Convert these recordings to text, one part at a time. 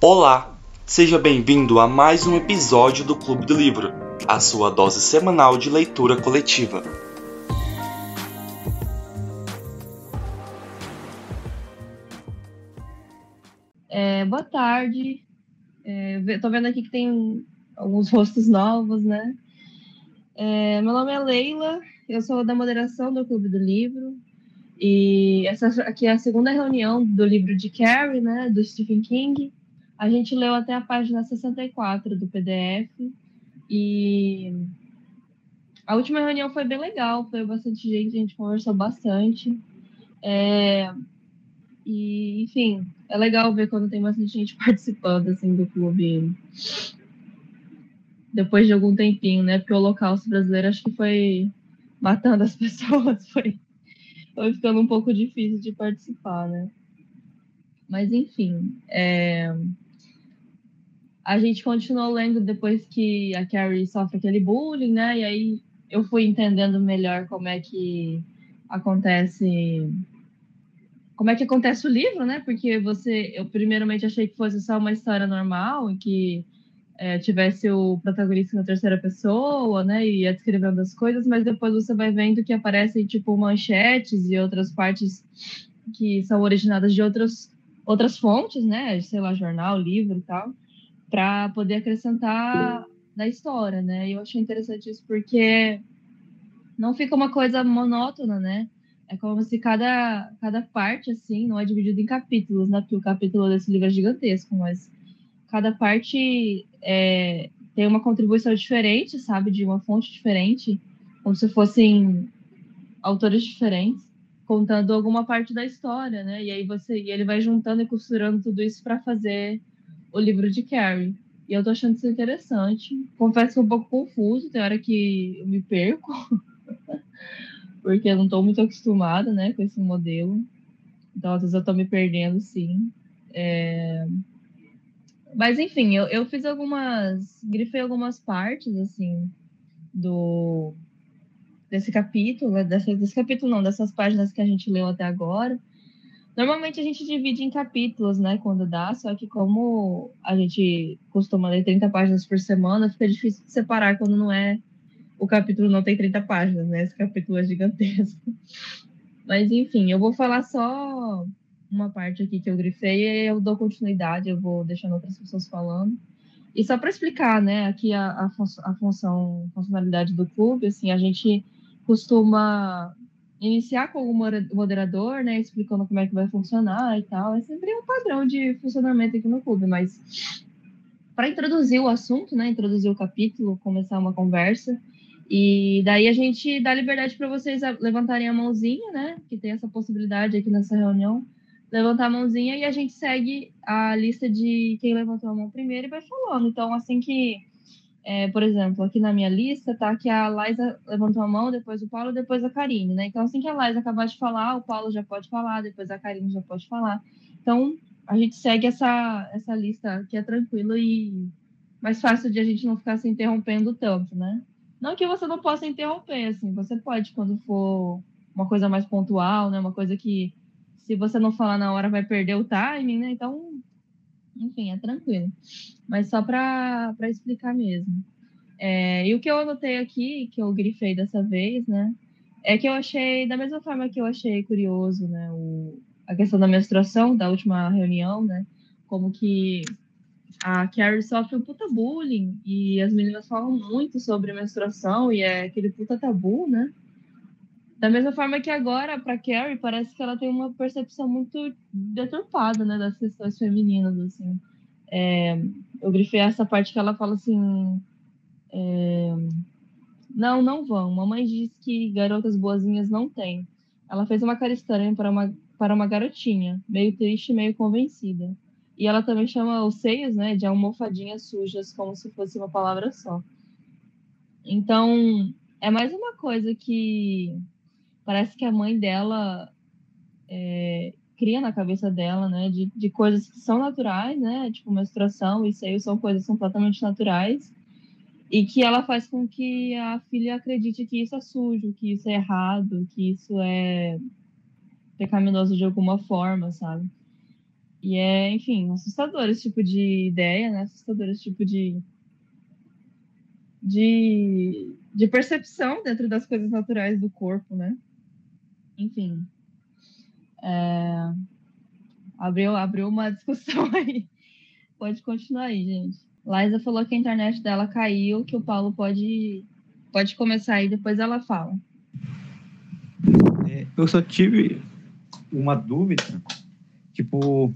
Olá, seja bem-vindo a mais um episódio do Clube do Livro, a sua dose semanal de leitura coletiva. É, boa tarde. É, tô vendo aqui que tem alguns rostos novos, né? É, meu nome é Leila, eu sou da moderação do Clube do Livro. E essa aqui é a segunda reunião do livro de Carrie, né, do Stephen King. A gente leu até a página 64 do PDF e a última reunião foi bem legal, foi bastante gente, a gente conversou bastante. É, e, enfim, é legal ver quando tem bastante gente participando assim, do clube depois de algum tempinho, né? Porque o Holocausto brasileiro acho que foi matando as pessoas, foi, foi ficando um pouco difícil de participar, né? Mas enfim, é, a gente continuou lendo depois que a Carrie sofre aquele bullying, né? E aí eu fui entendendo melhor como é que acontece como é que acontece o livro, né? Porque você, eu primeiramente achei que fosse só uma história normal, em que é, tivesse o protagonista na terceira pessoa, né? E ia descrevendo as coisas, mas depois você vai vendo que aparecem tipo manchetes e outras partes que são originadas de outras outras fontes, né? Sei lá, jornal, livro e tal para poder acrescentar na história, né? E eu achei interessante isso porque não fica uma coisa monótona, né? É como se cada, cada parte, assim, não é dividido em capítulos, né? Porque o capítulo desse livro é gigantesco, mas cada parte é, tem uma contribuição diferente, sabe? De uma fonte diferente, como se fossem autores diferentes, contando alguma parte da história, né? E aí você, e ele vai juntando e costurando tudo isso para fazer o livro de Carrie. E eu tô achando isso interessante. Confesso que é um pouco confuso, tem hora que eu me perco, porque eu não tô muito acostumada, né, com esse modelo. Então, às vezes eu tô me perdendo, sim. É... Mas, enfim, eu, eu fiz algumas... Grifei algumas partes, assim, do... Desse capítulo, né, desse, desse capítulo não, dessas páginas que a gente leu até agora. Normalmente a gente divide em capítulos, né, quando dá, só que como a gente costuma ler 30 páginas por semana, fica difícil de separar quando não é o capítulo não tem 30 páginas, né? Esse capítulo é gigantesco. Mas enfim, eu vou falar só uma parte aqui que eu grifei e eu dou continuidade, eu vou deixando outras pessoas falando. E só para explicar, né, aqui a, a, a função, funcionalidade do clube, assim, a gente costuma iniciar com algum moderador, né, explicando como é que vai funcionar e tal. É sempre um padrão de funcionamento aqui no clube, mas para introduzir o assunto, né, introduzir o capítulo, começar uma conversa, e daí a gente dá liberdade para vocês levantarem a mãozinha, né, que tem essa possibilidade aqui nessa reunião, levantar a mãozinha e a gente segue a lista de quem levantou a mão primeiro e vai falando. Então, assim que é, por exemplo, aqui na minha lista tá que a Laisa levantou a mão, depois o Paulo, depois a Karine, né? Então, assim que a Laisa acabar de falar, o Paulo já pode falar, depois a Karine já pode falar. Então, a gente segue essa, essa lista que é tranquila e mais fácil de a gente não ficar se interrompendo tanto, né? Não que você não possa interromper, assim, você pode quando for uma coisa mais pontual, né? Uma coisa que se você não falar na hora vai perder o timing, né? Então, enfim, é tranquilo. Mas só para explicar mesmo. É, e o que eu anotei aqui, que eu grifei dessa vez, né? É que eu achei, da mesma forma que eu achei curioso, né? O, a questão da menstruação, da última reunião, né? Como que a Carrie sofre um puta bullying e as meninas falam muito sobre menstruação e é aquele puta tabu, né? Da mesma forma que agora, para Carrie, parece que ela tem uma percepção muito deturpada, né, das questões femininas, assim. É, eu grifei essa parte que ela fala assim: é, Não, não vão. Mamãe diz que garotas boazinhas não tem. Ela fez uma cara estranha para uma, para uma garotinha, meio triste, meio convencida. E ela também chama os seios, né, de almofadinhas sujas, como se fosse uma palavra só. Então, é mais uma coisa que parece que a mãe dela é, cria na cabeça dela, né, de, de coisas que são naturais, né, tipo menstruação e seio são coisas completamente naturais, e que ela faz com que a filha acredite que isso é sujo, que isso é errado, que isso é pecaminoso de alguma forma, sabe? E é, enfim, assustador esse tipo de ideia, né? Assustador esse tipo de, de, de percepção dentro das coisas naturais do corpo, né? Enfim. É... Abriu, abriu uma discussão aí. Pode continuar aí, gente. Liza falou que a internet dela caiu, que o Paulo pode, pode começar aí, depois ela fala. É, eu só tive uma dúvida, tipo,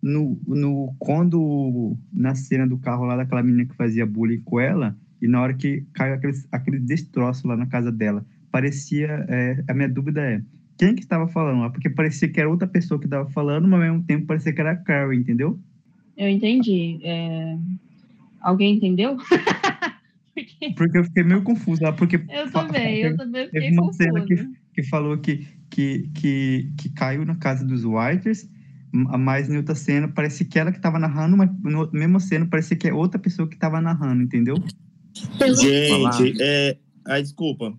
no, no, quando na cena do carro lá daquela menina que fazia bullying com ela, e na hora que caiu aqueles, aquele destroço lá na casa dela, parecia, é, a minha dúvida é, quem que estava falando? Porque parecia que era outra pessoa que estava falando, mas ao mesmo tempo parecia que era a Carrie, entendeu? Eu entendi. É... Alguém entendeu? porque... porque... eu fiquei meio confusa lá, porque... Eu também, eu também fiquei teve uma confusa. cena que, que falou que, que, que, que caiu na casa dos Whiters, mas em outra cena parecia que ela que estava narrando, mas na mesma cena parecia que é outra pessoa que estava narrando, entendeu? Gente, é... Ai, desculpa.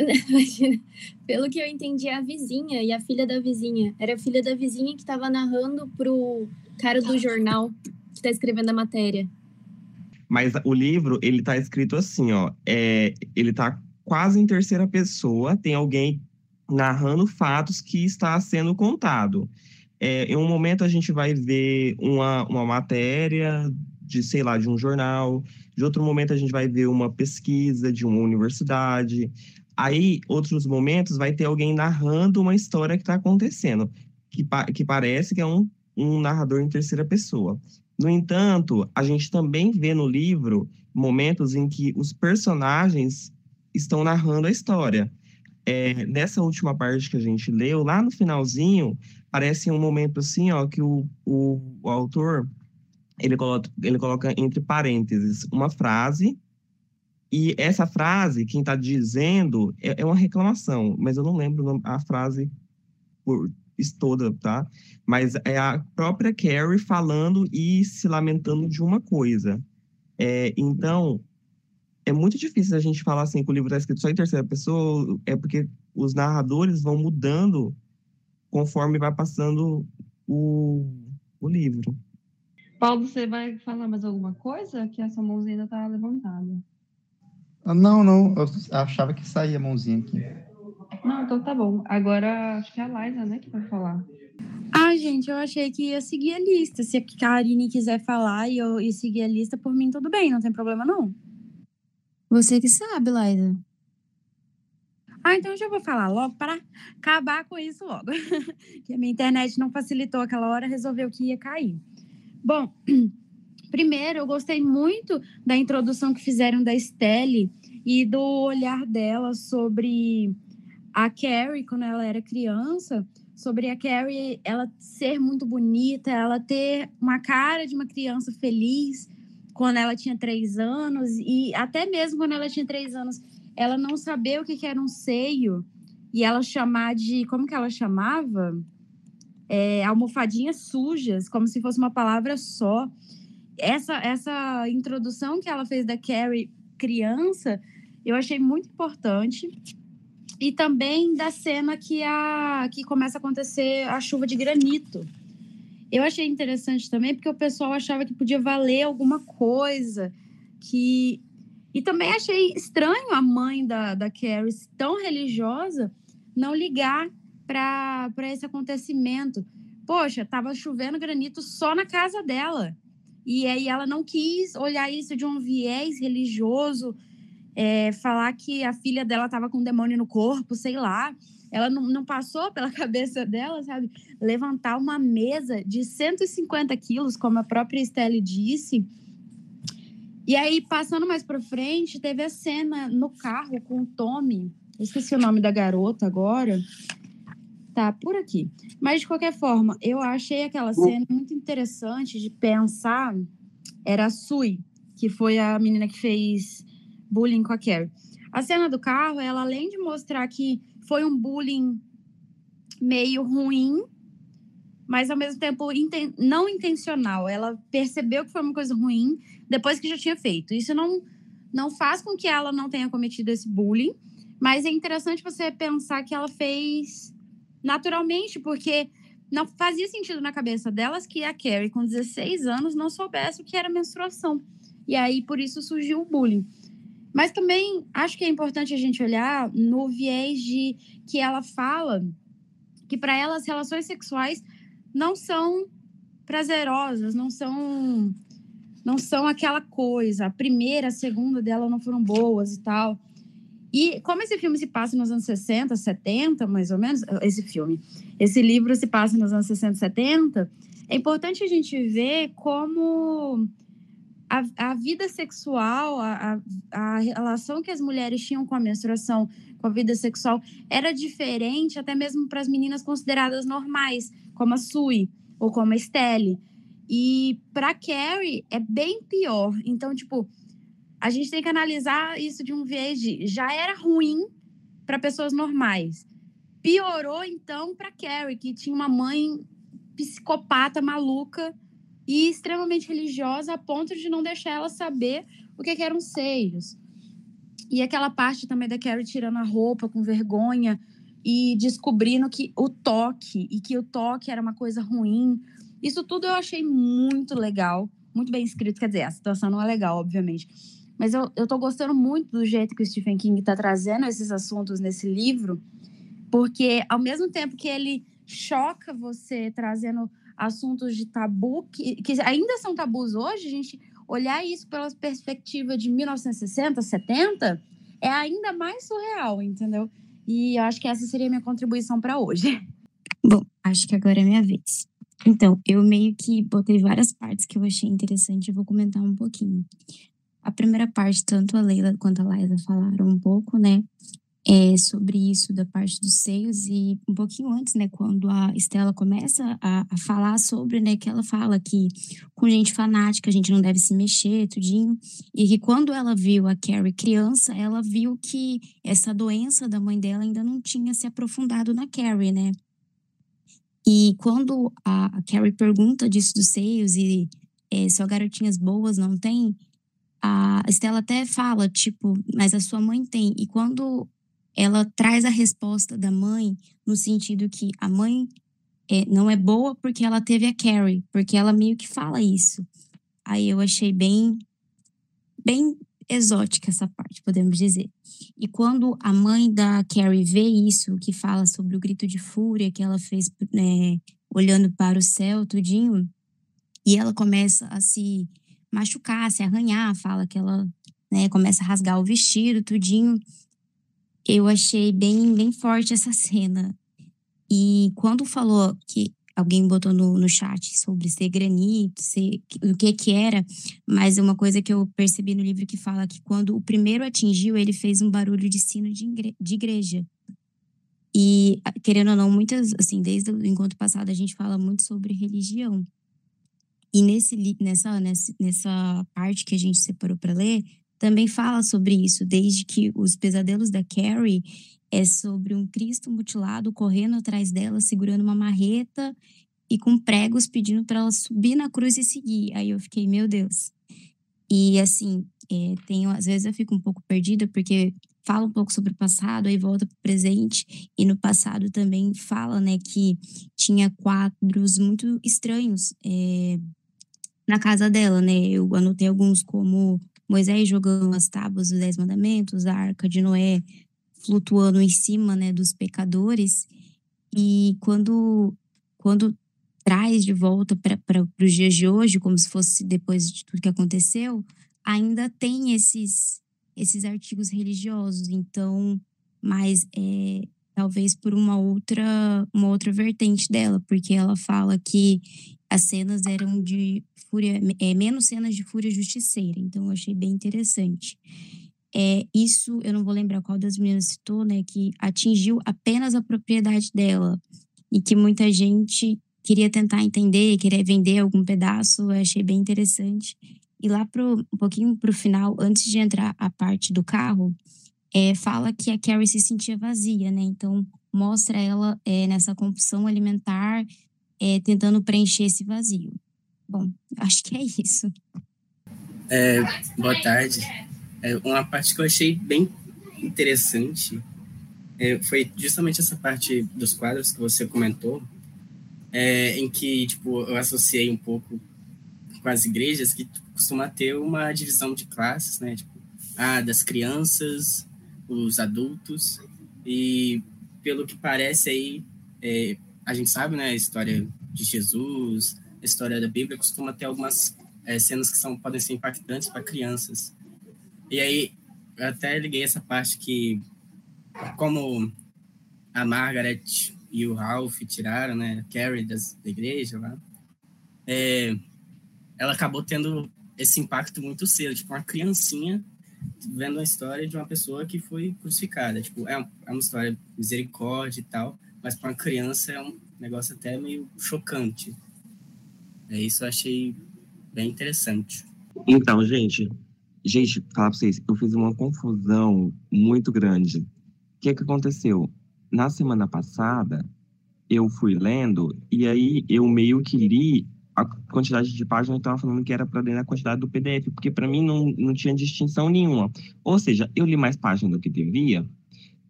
Imagina. Pelo que eu entendi, é a vizinha e a filha da vizinha. Era a filha da vizinha que estava narrando pro cara do jornal que está escrevendo a matéria. Mas o livro, ele tá escrito assim, ó. É, ele tá quase em terceira pessoa, tem alguém narrando fatos que está sendo contado. É, em um momento a gente vai ver uma, uma matéria de, sei lá, de um jornal, de outro momento a gente vai ver uma pesquisa de uma universidade. Aí, outros momentos, vai ter alguém narrando uma história que está acontecendo, que, que parece que é um, um narrador em terceira pessoa. No entanto, a gente também vê no livro momentos em que os personagens estão narrando a história. É, nessa última parte que a gente leu, lá no finalzinho, parece um momento assim, ó, que o, o, o autor ele coloca, ele coloca entre parênteses uma frase e essa frase, quem está dizendo, é, é, uma reclamação, mas eu não lembro a frase por toda, tá? Mas é a própria Carrie falando e se lamentando de uma coisa. É, então, é muito difícil a gente falar assim que o livro está escrito só em terceira pessoa, é porque os narradores vão mudando conforme vai passando o, o livro. Paulo, você vai falar mais alguma coisa? Que essa mãozinha ainda está levantada. Ah, não, não. Eu achava que saía a mãozinha aqui. Não, então tá bom. Agora acho que é a Liza, né, que vai falar. Ah, gente, eu achei que ia seguir a lista. Se a Karine quiser falar e eu e seguir a lista, por mim tudo bem, não tem problema não. Você que sabe, Liza. Ah, então eu já vou falar logo para acabar com isso logo. que a minha internet não facilitou aquela hora, resolveu que ia cair. Bom, primeiro eu gostei muito da introdução que fizeram da Estelle e do olhar dela sobre a Carrie quando ela era criança, sobre a Carrie ela ser muito bonita, ela ter uma cara de uma criança feliz quando ela tinha três anos e até mesmo quando ela tinha três anos, ela não saber o que, que era um seio e ela chamar de como que ela chamava é, almofadinhas sujas, como se fosse uma palavra só. Essa, essa introdução que ela fez da Carrie criança, eu achei muito importante. E também da cena que, a, que começa a acontecer a chuva de granito. Eu achei interessante também, porque o pessoal achava que podia valer alguma coisa, que... E também achei estranho a mãe da, da Carrie, tão religiosa, não ligar para esse acontecimento. Poxa, estava chovendo granito só na casa dela. E aí ela não quis olhar isso de um viés religioso, é, falar que a filha dela estava com um demônio no corpo, sei lá. Ela não, não passou pela cabeça dela, sabe? Levantar uma mesa de 150 quilos, como a própria Estelle disse. E aí, passando mais para frente, teve a cena no carro com o Tommy. Esqueci o nome da garota agora tá por aqui. Mas, de qualquer forma, eu achei aquela cena muito interessante de pensar. Era a Sui, que foi a menina que fez bullying com a Carrie. A cena do carro, ela além de mostrar que foi um bullying meio ruim, mas ao mesmo tempo inten não intencional. Ela percebeu que foi uma coisa ruim depois que já tinha feito. Isso não, não faz com que ela não tenha cometido esse bullying, mas é interessante você pensar que ela fez naturalmente, porque não fazia sentido na cabeça delas que a Carrie, com 16 anos, não soubesse o que era menstruação. E aí, por isso, surgiu o bullying. Mas também acho que é importante a gente olhar no viés de que ela fala que para ela as relações sexuais não são prazerosas, não são não são aquela coisa. A primeira, a segunda dela não foram boas e tal. E como esse filme se passa nos anos 60, 70, mais ou menos, esse filme, esse livro se passa nos anos 60, 70, é importante a gente ver como a, a vida sexual, a, a, a relação que as mulheres tinham com a menstruação, com a vida sexual, era diferente até mesmo para as meninas consideradas normais, como a Sui ou como a Estelle. E para Carrie é bem pior. Então, tipo, a gente tem que analisar isso de um viés de já era ruim para pessoas normais. Piorou então para Carrie, que tinha uma mãe psicopata maluca e extremamente religiosa a ponto de não deixar ela saber o que, que eram seios. E aquela parte também da Carrie tirando a roupa com vergonha e descobrindo que o toque e que o toque era uma coisa ruim. Isso tudo eu achei muito legal, muito bem escrito. Quer dizer, a situação não é legal, obviamente mas eu, eu tô gostando muito do jeito que o Stephen King está trazendo esses assuntos nesse livro, porque ao mesmo tempo que ele choca você trazendo assuntos de tabu, que, que ainda são tabus hoje, a gente olhar isso pela perspectiva de 1960, 70, é ainda mais surreal, entendeu? E eu acho que essa seria a minha contribuição para hoje. Bom, acho que agora é minha vez. Então, eu meio que botei várias partes que eu achei interessante e vou comentar um pouquinho. A primeira parte, tanto a Leila quanto a Laila falaram um pouco, né? É, sobre isso da parte dos seios e um pouquinho antes, né, quando a Estela começa a, a, falar sobre, né, que ela fala que com gente fanática a gente não deve se mexer, tudinho, e que quando ela viu a Carrie criança, ela viu que essa doença da mãe dela ainda não tinha se aprofundado na Carrie, né? E quando a, a Carrie pergunta disso dos seios e é, só garotinhas boas não tem, a Estela até fala, tipo, mas a sua mãe tem. E quando ela traz a resposta da mãe, no sentido que a mãe é, não é boa porque ela teve a Carrie, porque ela meio que fala isso. Aí eu achei bem, bem exótica essa parte, podemos dizer. E quando a mãe da Carrie vê isso, que fala sobre o grito de fúria que ela fez, né, olhando para o céu, tudinho, e ela começa a se machucar, se arranhar, fala que ela né, começa a rasgar o vestido, tudinho. Eu achei bem, bem forte essa cena. E quando falou que alguém botou no, no chat sobre ser granito, ser, o que que era, mas uma coisa que eu percebi no livro que fala que quando o primeiro atingiu, ele fez um barulho de sino de, igre, de igreja. E, querendo ou não, muitas, assim, desde o encontro passado, a gente fala muito sobre religião. E nesse, nessa, nessa, nessa parte que a gente separou para ler, também fala sobre isso, desde que os pesadelos da Carrie é sobre um Cristo mutilado correndo atrás dela, segurando uma marreta e com pregos pedindo para ela subir na cruz e seguir. Aí eu fiquei, meu Deus. E assim, é, tenho, às vezes eu fico um pouco perdida, porque fala um pouco sobre o passado, aí volta para o presente, e no passado também fala, né, que tinha quadros muito estranhos. É, na casa dela, né? Eu anotei alguns como Moisés jogando as tábuas dos Dez Mandamentos, a Arca de Noé flutuando em cima, né, dos pecadores. E quando, quando traz de volta para os dias de hoje, como se fosse depois de tudo que aconteceu, ainda tem esses, esses artigos religiosos. Então, mas é, talvez por uma outra, uma outra vertente dela, porque ela fala que as cenas eram de fúria, é, menos cenas de fúria justiceira, então eu achei bem interessante. É, isso, eu não vou lembrar qual das meninas citou, né, que atingiu apenas a propriedade dela e que muita gente queria tentar entender, queria vender algum pedaço, eu achei bem interessante. E lá pro, um pouquinho para o final, antes de entrar a parte do carro, é, fala que a Carrie se sentia vazia, né? Então mostra ela é, nessa compulsão alimentar, é, tentando preencher esse vazio. Bom, acho que é isso. É, boa tarde. É, uma parte que eu achei bem interessante é, foi justamente essa parte dos quadros que você comentou, em que tipo, eu associei um pouco com as igrejas que costuma ter uma divisão de classes, né? Tipo, ah, das crianças, os adultos, e pelo que parece aí, é, a gente sabe, né, a história de Jesus, a história da Bíblia costuma ter algumas é, cenas que são podem ser impactantes para crianças. E aí, eu até liguei essa parte que, como a Margaret e o Ralph tiraram, né, a Carrie das, da igreja lá, é, ela acabou tendo esse impacto muito cedo, tipo, uma criancinha vendo a história de uma pessoa que foi crucificada. Tipo, é, é uma história misericórdia e tal, mas para uma criança é um negócio até meio chocante. É isso eu achei bem interessante. Então, gente, gente, falar para vocês, eu fiz uma confusão muito grande. O que que aconteceu? Na semana passada, eu fui lendo e aí eu meio que li a quantidade de páginas estava falando que era para dentro da quantidade do PDF, porque para mim não, não tinha distinção nenhuma. Ou seja, eu li mais páginas do que devia.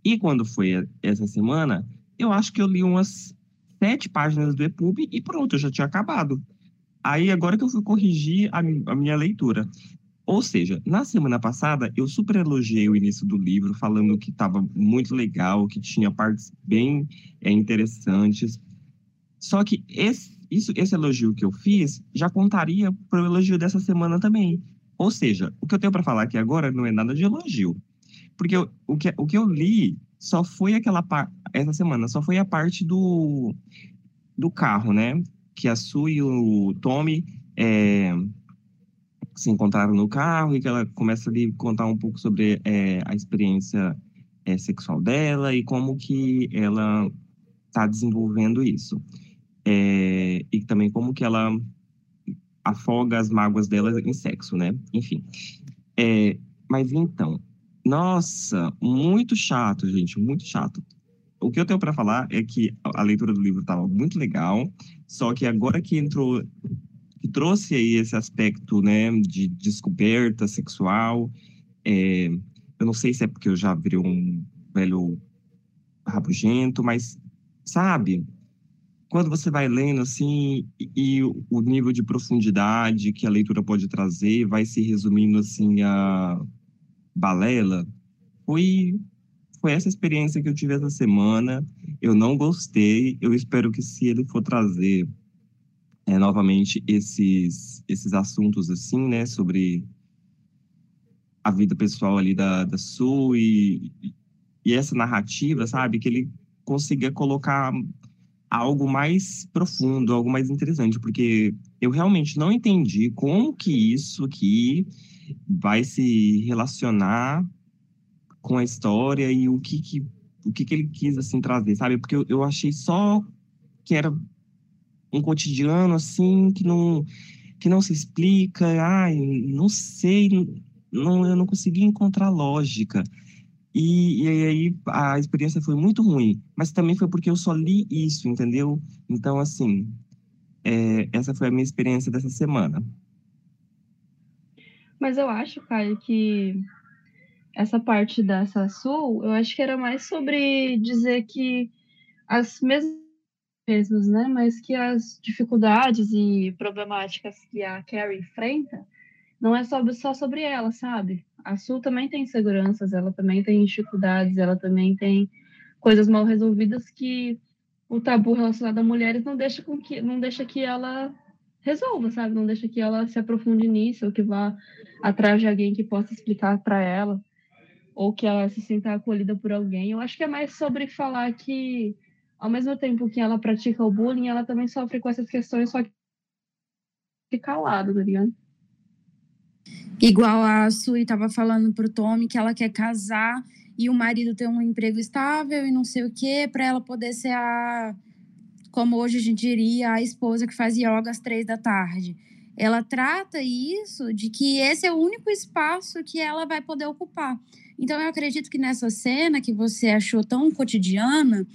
E quando foi essa semana, eu acho que eu li umas sete páginas do EPUB e pronto, eu já tinha acabado. Aí agora que eu fui corrigir a, a minha leitura. Ou seja, na semana passada eu super elogiei o início do livro, falando que estava muito legal, que tinha partes bem é, interessantes. Só que esse isso, esse elogio que eu fiz já contaria para o elogio dessa semana também. Ou seja, o que eu tenho para falar aqui agora não é nada de elogio. Porque eu, o, que, o que eu li só foi aquela parte, essa semana, só foi a parte do, do carro, né? Que a Sue e o Tommy é, se encontraram no carro e que ela começa a contar um pouco sobre é, a experiência é, sexual dela e como que ela está desenvolvendo isso é, e também como que ela afoga as mágoas dela em sexo, né? Enfim. É, mas então, nossa, muito chato, gente, muito chato. O que eu tenho para falar é que a leitura do livro estava muito legal, só que agora que entrou, que trouxe aí esse aspecto, né, de descoberta sexual, é, eu não sei se é porque eu já virei um velho rabugento, mas sabe, quando você vai lendo assim e o nível de profundidade que a leitura pode trazer vai se resumindo assim a balela, foi foi essa experiência que eu tive essa semana. Eu não gostei. Eu espero que se ele for trazer é, novamente esses esses assuntos assim, né, sobre a vida pessoal ali da, da Su e, e essa narrativa, sabe, que ele consiga colocar algo mais profundo, algo mais interessante, porque eu realmente não entendi como que isso aqui vai se relacionar com a história e o que que, o que, que ele quis assim trazer, sabe? Porque eu, eu achei só que era um cotidiano assim que não que não se explica, ai, não sei, não eu não consegui encontrar lógica. E, e, aí a experiência foi muito ruim, mas também foi porque eu só li isso, entendeu? Então, assim, é, essa foi a minha experiência dessa semana. Mas eu acho, Caio, que essa parte dessa Sul, eu acho que era mais sobre dizer que as mesmas né? Mas que as dificuldades e problemáticas que a Carrie enfrenta não é só sobre ela, sabe? A Sul também tem inseguranças, ela também tem dificuldades, ela também tem coisas mal resolvidas que o tabu relacionado a mulheres não deixa com que não deixa que ela resolva, sabe? Não deixa que ela se aprofunde nisso ou que vá atrás de alguém que possa explicar para ela ou que ela se sinta acolhida por alguém. Eu acho que é mais sobre falar que ao mesmo tempo que ela pratica o bullying, ela também sofre com essas questões só que calado, tá ligado? Igual a Sui estava falando pro Tommy que ela quer casar e o marido ter um emprego estável e não sei o quê, para ela poder ser a, como hoje a gente diria, a esposa que faz yoga às três da tarde. Ela trata isso de que esse é o único espaço que ela vai poder ocupar. Então eu acredito que nessa cena que você achou tão cotidiana,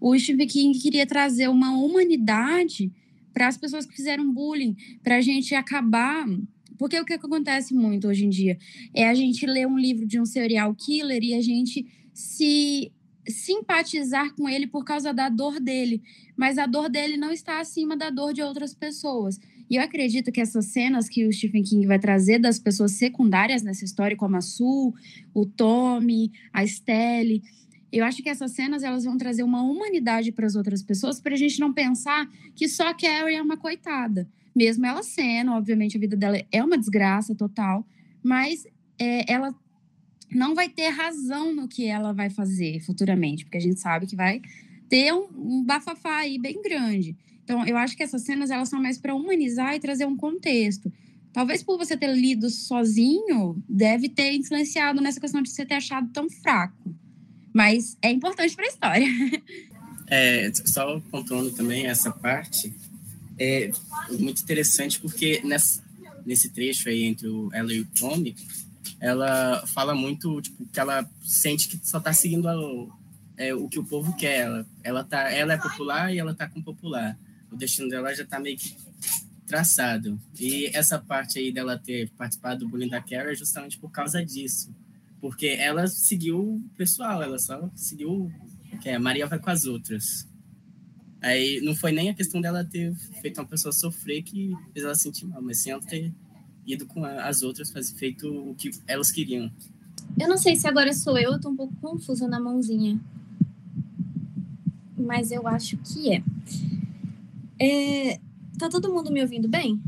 o Stephen King queria trazer uma humanidade para as pessoas que fizeram bullying, para a gente acabar porque o que acontece muito hoje em dia é a gente ler um livro de um serial killer e a gente se simpatizar com ele por causa da dor dele, mas a dor dele não está acima da dor de outras pessoas. E eu acredito que essas cenas que o Stephen King vai trazer das pessoas secundárias nessa história, como a Sue, o Tommy, a Stelle, eu acho que essas cenas elas vão trazer uma humanidade para as outras pessoas, para a gente não pensar que só Carrie é uma coitada. Mesmo ela sendo, obviamente, a vida dela é uma desgraça total, mas é, ela não vai ter razão no que ela vai fazer futuramente, porque a gente sabe que vai ter um, um bafafá aí bem grande. Então, eu acho que essas cenas elas são mais para humanizar e trazer um contexto. Talvez por você ter lido sozinho, deve ter influenciado nessa questão de você ter achado tão fraco. Mas é importante para a história. É, só pontuando também essa parte, é muito interessante porque nessa, nesse trecho aí entre o, ela e o Tommy, ela fala muito, tipo, que ela sente que só está seguindo a, é, o que o povo quer. Ela, ela, tá, ela é popular e ela está com popular. O destino dela já está meio que traçado. E essa parte aí dela ter participado do bullying da Carrie é justamente por causa disso. Porque ela seguiu o pessoal, ela só seguiu que é, Maria vai com as outras. Aí não foi nem a questão dela ter feito uma pessoa sofrer que fez ela sentir mal, mas sim ela ter ido com as outras, fazer feito o que elas queriam. Eu não sei se agora sou eu, eu tô um pouco confusa na mãozinha. Mas eu acho que é. é. Tá todo mundo me ouvindo bem?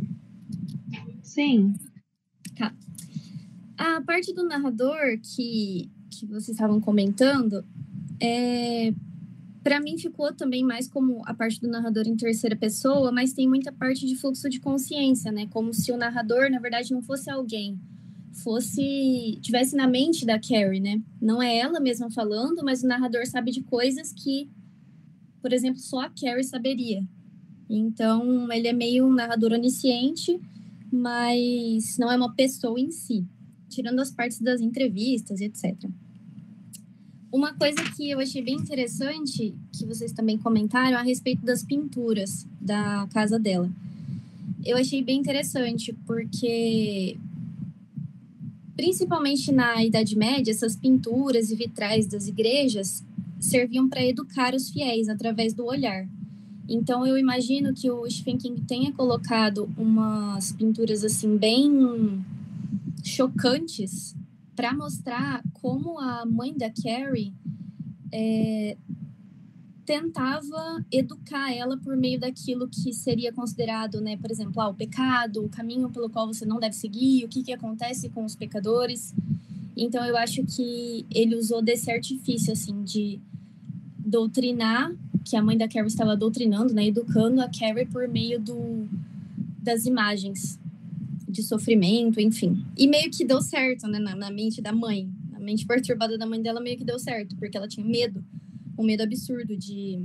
Sim. Tá. A parte do narrador que, que vocês estavam comentando, é, para mim ficou também mais como a parte do narrador em terceira pessoa, mas tem muita parte de fluxo de consciência, né? Como se o narrador, na verdade, não fosse alguém, fosse tivesse na mente da Carrie, né? Não é ela mesma falando, mas o narrador sabe de coisas que, por exemplo, só a Carrie saberia. Então, ele é meio um narrador onisciente, mas não é uma pessoa em si, tirando as partes das entrevistas, etc. Uma coisa que eu achei bem interessante, que vocês também comentaram, a respeito das pinturas da casa dela. Eu achei bem interessante, porque principalmente na Idade Média, essas pinturas e vitrais das igrejas serviam para educar os fiéis através do olhar. Então eu imagino que o Stephen King tenha colocado umas pinturas assim bem chocantes para mostrar como a mãe da Carrie é, tentava educar ela por meio daquilo que seria considerado, né, por exemplo, ah, o pecado, o caminho pelo qual você não deve seguir, o que, que acontece com os pecadores. Então, eu acho que ele usou desse artifício, assim, de doutrinar, que a mãe da Carrie estava doutrinando, né, educando a Carrie por meio do, das imagens de sofrimento, enfim. E meio que deu certo, né, na, na, mente da mãe. A mente perturbada da mãe dela meio que deu certo, porque ela tinha medo, um medo absurdo de,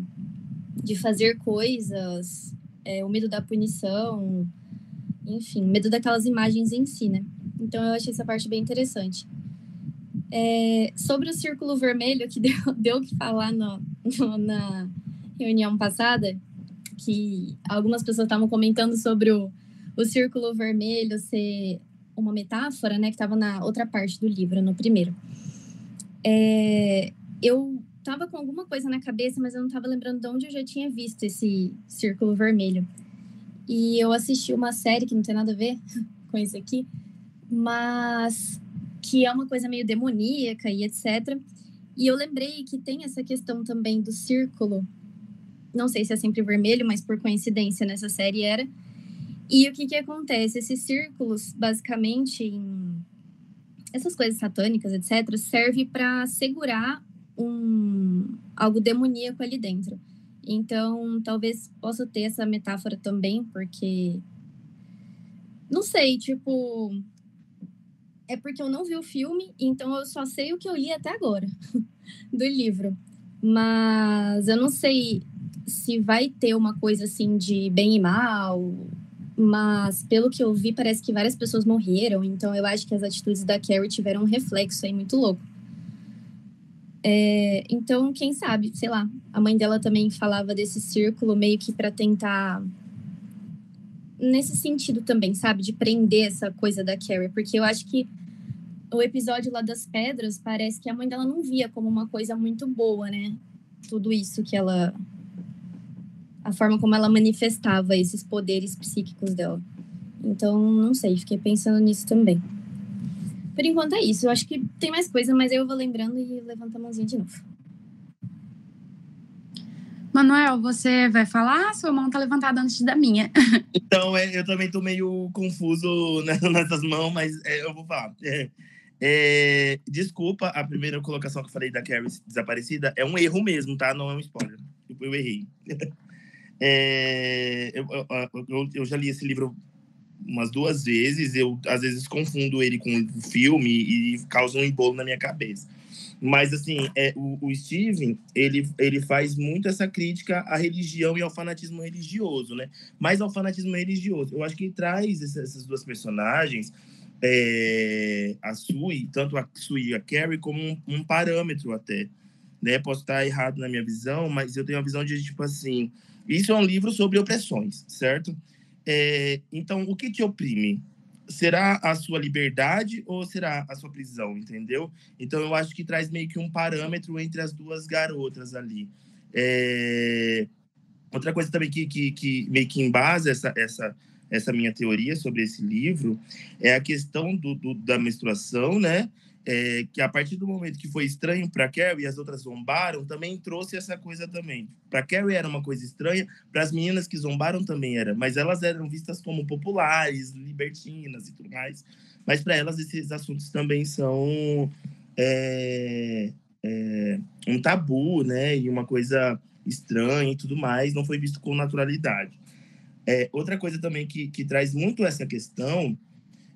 de fazer coisas, é, o medo da punição, enfim, medo daquelas imagens em si, né? Então eu achei essa parte bem interessante. É, sobre o círculo vermelho, que deu, deu que falar no, no, na reunião passada, que algumas pessoas estavam comentando sobre o, o círculo vermelho ser uma metáfora, né, que estava na outra parte do livro, no primeiro. É, eu estava com alguma coisa na cabeça, mas eu não estava lembrando de onde eu já tinha visto esse círculo vermelho. E eu assisti uma série que não tem nada a ver com isso aqui, mas que é uma coisa meio demoníaca e etc. E eu lembrei que tem essa questão também do círculo. Não sei se é sempre vermelho, mas por coincidência nessa série era e o que que acontece? Esses círculos, basicamente, em essas coisas satânicas, etc., serve para segurar um algo demoníaco ali dentro. Então, talvez possa ter essa metáfora também, porque não sei, tipo, é porque eu não vi o filme, então eu só sei o que eu li até agora do livro. Mas eu não sei se vai ter uma coisa assim de bem e mal, mas pelo que eu vi, parece que várias pessoas morreram, então eu acho que as atitudes da Carrie tiveram um reflexo aí muito louco. É, então, quem sabe, sei lá, a mãe dela também falava desse círculo meio que para tentar nesse sentido também, sabe, de prender essa coisa da Carrie, porque eu acho que o episódio lá das pedras, parece que a mãe dela não via como uma coisa muito boa, né? Tudo isso que ela. A forma como ela manifestava esses poderes psíquicos dela. Então, não sei, fiquei pensando nisso também. Por enquanto é isso. Eu acho que tem mais coisa, mas eu vou lembrando e levanto a mãozinha de novo. Manuel, você vai falar? Sua mão tá levantada antes da minha. Então, é, eu também tô meio confuso nessas mãos, mas é, eu vou falar. É, é, desculpa, a primeira colocação que eu falei da Carrie desaparecida é um erro mesmo, tá? Não é um spoiler. Eu, eu errei. É, eu, eu, eu, já li esse livro umas duas vezes. Eu, às vezes, confundo ele com o filme e causa um embolo na minha cabeça. Mas, assim, é, o, o Steven, ele, ele faz muito essa crítica à religião e ao fanatismo religioso, né? Mais ao fanatismo religioso. Eu acho que ele traz essas duas personagens, é, a Sui, tanto a Sui e a Carrie, como um, um, parâmetro até. Né? Posso estar errado na minha visão, mas eu tenho a visão de, tipo assim, isso é um livro sobre opressões, certo? É, então, o que te oprime? será a sua liberdade ou será a sua prisão, entendeu? Então eu acho que traz meio que um parâmetro entre as duas garotas ali. É... Outra coisa também que, que, que meio que embasa essa, essa, essa minha teoria sobre esse livro é a questão do, do da menstruação, né? É, que a partir do momento que foi estranho para Carrie e as outras zombaram, também trouxe essa coisa também. Para Carrie era uma coisa estranha, para as meninas que zombaram também era, mas elas eram vistas como populares, libertinas e tudo mais. Mas para elas esses assuntos também são é, é, um tabu, né? E uma coisa estranha e tudo mais, não foi visto com naturalidade. É, outra coisa também que, que traz muito essa questão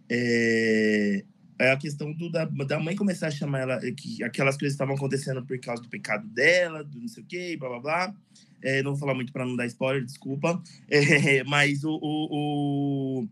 é, é a questão do, da, da mãe começar a chamar ela, que aquelas coisas estavam acontecendo por causa do pecado dela, do não sei o quê, blá blá blá. É, não vou falar muito para não dar spoiler, desculpa. É, mas o, o, o,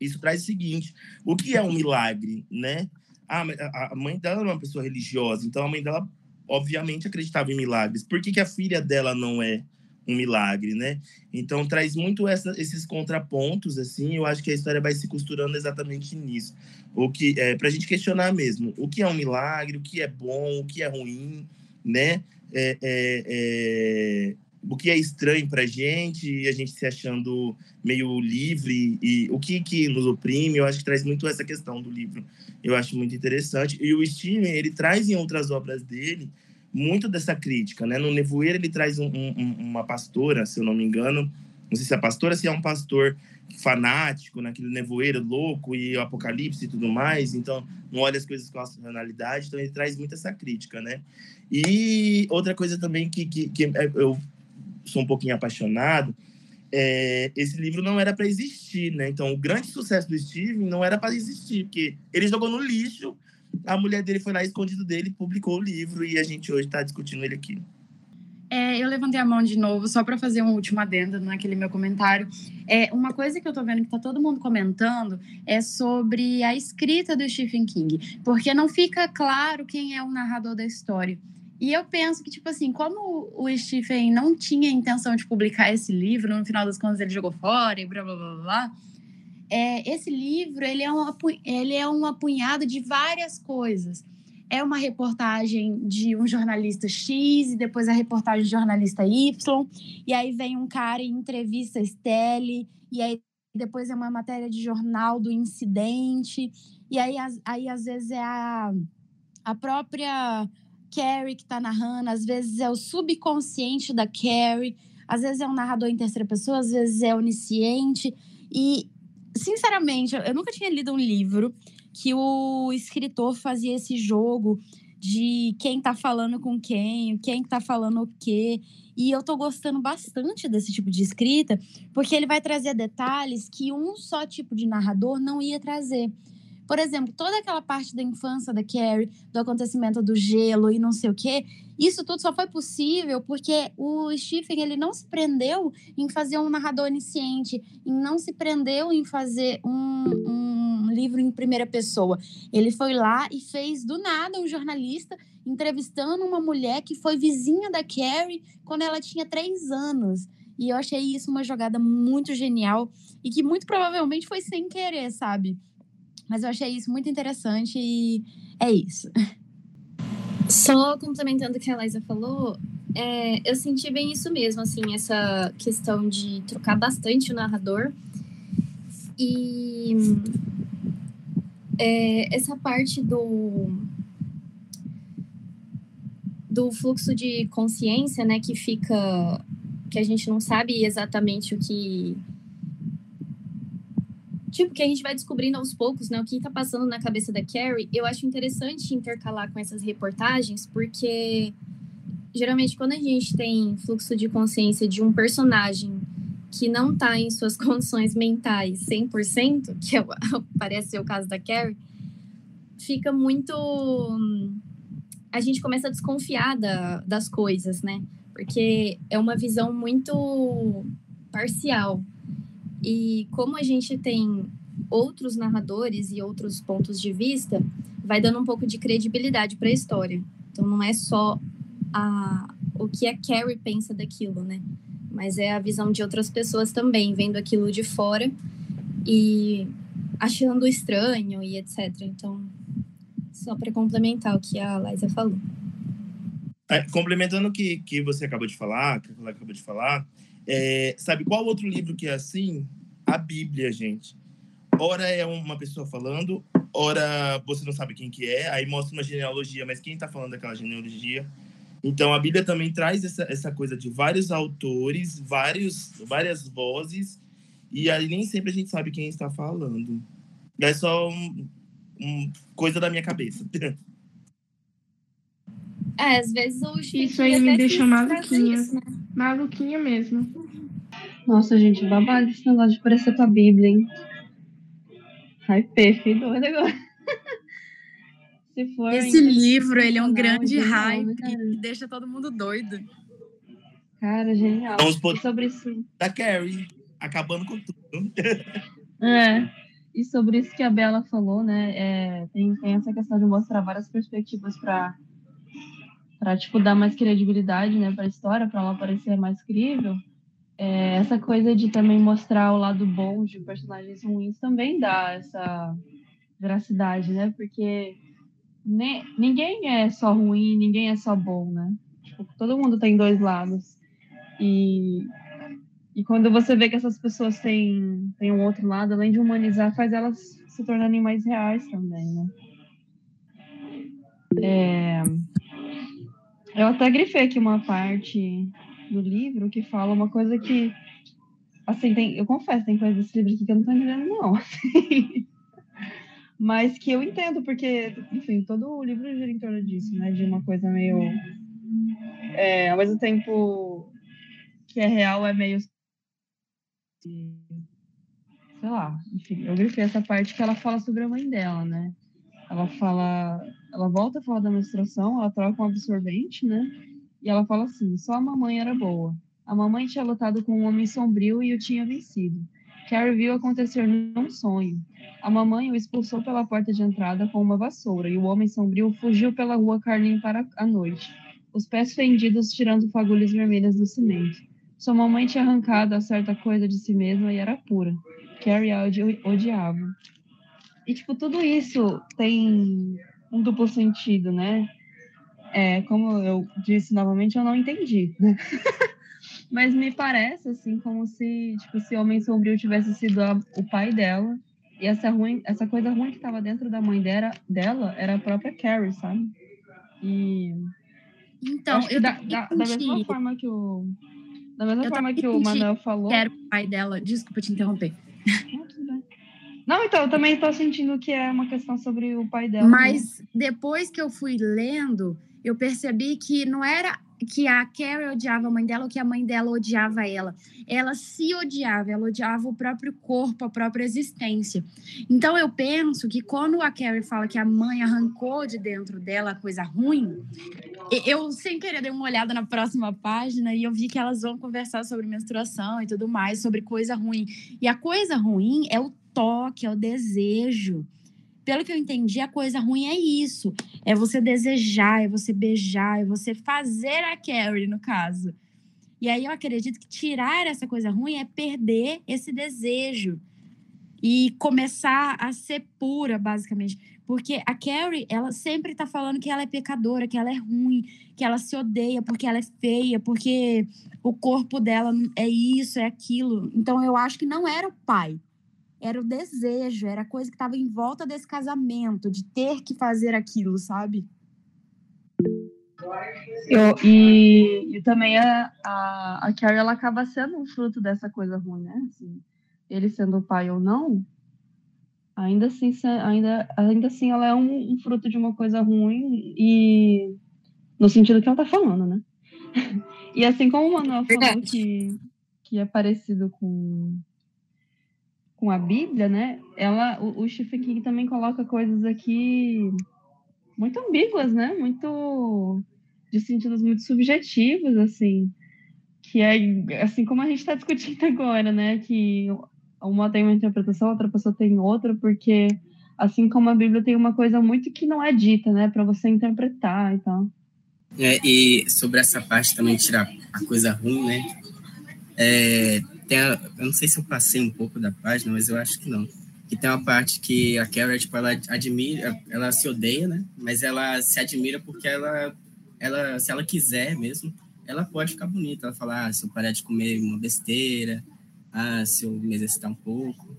isso traz o seguinte: o que é um milagre, né? Ah, a, a mãe dela era uma pessoa religiosa, então a mãe dela, obviamente, acreditava em milagres. Por que, que a filha dela não é? Um milagre, né? Então traz muito essa, esses contrapontos, assim. Eu acho que a história vai se costurando exatamente nisso, o que é para a gente questionar mesmo o que é um milagre, o que é bom, o que é ruim, né? É, é, é, o que é estranho para a gente, a gente se achando meio livre e o que que nos oprime. Eu acho que traz muito essa questão do livro. Eu acho muito interessante. E o Steven ele traz em outras obras dele muito dessa crítica, né? No Nevoeiro ele traz um, um, uma pastora, se eu não me engano, não sei se é pastora, se é um pastor fanático, naquele nevoeiro louco e apocalipse e tudo mais, então não olha as coisas com a racionalidade, então ele traz muito essa crítica, né? E outra coisa também que, que, que é, eu sou um pouquinho apaixonado, é, esse livro não era para existir, né? Então o grande sucesso do Steven não era para existir, porque ele jogou no lixo a mulher dele foi lá escondido dele, publicou o livro e a gente hoje está discutindo ele aqui. É, eu levantei a mão de novo só para fazer um último adendo naquele meu comentário. É, uma coisa que eu tô vendo que tá todo mundo comentando é sobre a escrita do Stephen King, porque não fica claro quem é o narrador da história. E eu penso que, tipo assim, como o Stephen não tinha intenção de publicar esse livro, no final das contas ele jogou fora e blá blá blá blá, é, esse livro ele é, um, ele é um apunhado de várias coisas. É uma reportagem de um jornalista X, e depois a reportagem de jornalista Y, e aí vem um cara e entrevista Stelle, e aí depois é uma matéria de jornal do incidente, e aí, aí às vezes é a, a própria Carrie que está narrando, às vezes é o subconsciente da Carrie, às vezes é um narrador em terceira pessoa, às vezes é onisciente, e sinceramente, eu nunca tinha lido um livro que o escritor fazia esse jogo de quem tá falando com quem, quem tá falando o quê. E eu tô gostando bastante desse tipo de escrita, porque ele vai trazer detalhes que um só tipo de narrador não ia trazer. Por exemplo, toda aquela parte da infância da Carrie, do acontecimento do gelo e não sei o quê, isso tudo só foi possível porque o Stephen ele não se prendeu em fazer um narrador onisciente, e não se prendeu em fazer um, um livro em primeira pessoa. Ele foi lá e fez do nada um jornalista entrevistando uma mulher que foi vizinha da Carrie quando ela tinha três anos. E eu achei isso uma jogada muito genial e que muito provavelmente foi sem querer, sabe? Mas eu achei isso muito interessante e é isso. Só complementando o que a Liza falou, é, eu senti bem isso mesmo, assim, essa questão de trocar bastante o narrador. E é, essa parte do do fluxo de consciência, né, que fica que a gente não sabe exatamente o que tipo que a gente vai descobrindo aos poucos, né, o que está passando na cabeça da Carrie. Eu acho interessante intercalar com essas reportagens, porque geralmente quando a gente tem fluxo de consciência de um personagem que não está em suas condições mentais 100%, que é, parece ser o caso da Carrie, fica muito a gente começa a desconfiar da, das coisas, né? Porque é uma visão muito parcial. E como a gente tem outros narradores e outros pontos de vista, vai dando um pouco de credibilidade para a história. Então não é só a, o que a Carrie pensa daquilo, né? Mas é a visão de outras pessoas também, vendo aquilo de fora e achando estranho e etc. Então só para complementar o que a Liza falou. É, complementando o que, que você acabou de falar, que a acabou de falar, é, sabe qual outro livro que é assim? A Bíblia, gente. Ora é uma pessoa falando, ora você não sabe quem que é, aí mostra uma genealogia, mas quem está falando daquela genealogia? Então a Bíblia também traz essa, essa coisa de vários autores, vários, várias vozes, e aí nem sempre a gente sabe quem está falando. É só um, um, coisa da minha cabeça. É, às vezes o Isso aí me deixa maluquinha. Isso, né? Maluquinha mesmo. Nossa, gente, babado esse negócio de parecer com a Bíblia, hein? Hype, fiquei doida agora. For, esse livro, ele é um grande hype e deixa todo mundo doido. Cara, genial. Vamos por... sobre isso. Da Carrie, acabando com tudo. É. E sobre isso que a Bela falou, né? É, tem, tem essa questão de mostrar várias perspectivas para para tipo dar mais credibilidade, né, para a história, para ela parecer mais crível. É, essa coisa de também mostrar o lado bom de personagens ruins também dá essa veracidade, né? Porque ninguém é só ruim, ninguém é só bom, né? Tipo, todo mundo tem dois lados. E e quando você vê que essas pessoas têm, têm um outro lado, além de humanizar, faz elas se tornarem mais reais também, né? É... Eu até grifei aqui uma parte do livro que fala uma coisa que, assim, tem, eu confesso, tem coisas desse livro aqui que eu não tô entendendo, não. Mas que eu entendo, porque, enfim, todo o livro gira em torno disso, né? De uma coisa meio. É, ao mesmo tempo que é real, é meio sei lá, enfim, eu grifei essa parte que ela fala sobre a mãe dela, né? Ela fala, ela volta a falar da menstruação, ela troca um absorvente, né? E ela fala assim: só a mamãe era boa. A mamãe tinha lutado com um homem sombrio e o tinha vencido. Carrie viu acontecer num sonho. A mamãe o expulsou pela porta de entrada com uma vassoura e o homem sombrio fugiu pela rua Carlin para a noite, os pés fendidos tirando fagulhas vermelhas do cimento. Sua mamãe tinha arrancado a certa coisa de si mesma e era pura. Carrie a odiava. E, tipo, tudo isso tem um duplo sentido, né? É, como eu disse novamente, eu não entendi, né? Mas me parece, assim, como se, tipo, esse homem sombrio tivesse sido a, o pai dela. E essa, ruim, essa coisa ruim que estava dentro da mãe dela, dela era a própria Carrie, sabe? E... Então, eu da, da, da mesma forma que o da mesma eu forma que o Manuel falou. Era o pai dela. Desculpa te interromper. Não, então, eu também estou sentindo que é uma questão sobre o pai dela. Mas né? depois que eu fui lendo, eu percebi que não era que a Carrie odiava a mãe dela ou que a mãe dela odiava ela. Ela se odiava, ela odiava o próprio corpo, a própria existência. Então eu penso que quando a Carrie fala que a mãe arrancou de dentro dela coisa ruim, eu sem querer dei uma olhada na próxima página e eu vi que elas vão conversar sobre menstruação e tudo mais, sobre coisa ruim. E a coisa ruim é o toque, é o desejo pelo que eu entendi, a coisa ruim é isso. É você desejar, é você beijar, é você fazer a Carrie, no caso. E aí eu acredito que tirar essa coisa ruim é perder esse desejo. e começar a ser pura, basicamente. Porque a Carrie, ela sempre tá falando que ela é pecadora, que ela é ruim, que ela se odeia porque ela é feia, porque o corpo dela é isso, é aquilo. Então eu acho que não era o pai. Era o desejo, era a coisa que estava em volta desse casamento, de ter que fazer aquilo, sabe? Eu, e, e também a, a, a Carrie, ela acaba sendo um fruto dessa coisa ruim, né? Assim, ele sendo o pai ou não, ainda assim, ainda, ainda assim ela é um, um, fruto de uma coisa ruim e no sentido que ela tá falando, né? e assim como o Manuel falou que, que é parecido com, com a Bíblia, né? Ela, o, o Stephen King também coloca coisas aqui muito ambíguas, né? Muito de sentidos muito subjetivos, assim, que é assim como a gente está discutindo agora, né? Que uma tem uma interpretação, outra pessoa tem outra, porque assim como a Bíblia tem uma coisa muito que não é dita, né, para você interpretar e tal. É, e sobre essa parte também tirar a coisa ruim, né? É, tem a, eu não sei se eu passei um pouco da página, mas eu acho que não. Que tem uma parte que a Carrie, tipo, ela admira, ela se odeia, né? Mas ela se admira porque ela, ela, se ela quiser mesmo, ela pode ficar bonita. Ela fala, ah, se eu parar de comer uma besteira, ah, se eu me exercitar um pouco,